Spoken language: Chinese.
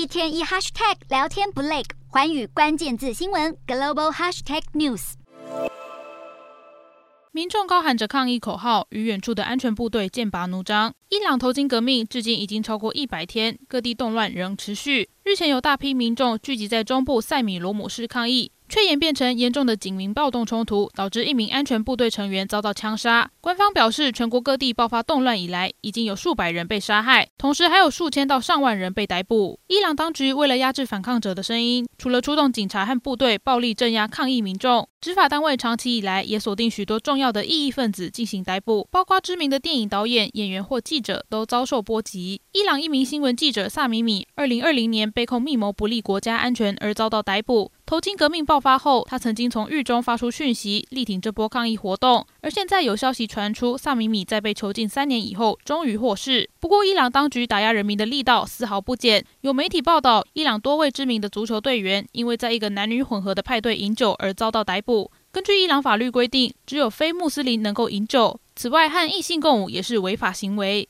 一天一 hashtag 聊天不累，环宇关键字新闻 global hashtag news。民众高喊着抗议口号，与远处的安全部队剑拔弩张。伊朗头巾革命至今已经超过一百天，各地动乱仍持续。日前有大批民众聚集在中部塞米罗姆市抗议。却演变成严重的警民暴动冲突，导致一名安全部队成员遭到枪杀。官方表示，全国各地爆发动乱以来，已经有数百人被杀害，同时还有数千到上万人被逮捕。伊朗当局为了压制反抗者的声音，除了出动警察和部队暴力镇压抗议民众，执法单位长期以来也锁定许多重要的异议分子进行逮捕，包括知名的电影导演、演员或记者都遭受波及。伊朗一名新闻记者萨米米，二零二零年被控密谋不利国家安全而遭到逮捕。头巾革命爆发后，他曾经从狱中发出讯息，力挺这波抗议活动。而现在有消息传出，萨米米在被囚禁三年以后，终于获释。不过，伊朗当局打压人民的力道丝毫不减。有媒体报道，伊朗多位知名的足球队员，因为在一个男女混合的派对饮酒而遭到逮捕。根据伊朗法律规定，只有非穆斯林能够饮酒。此外，和异性共舞也是违法行为。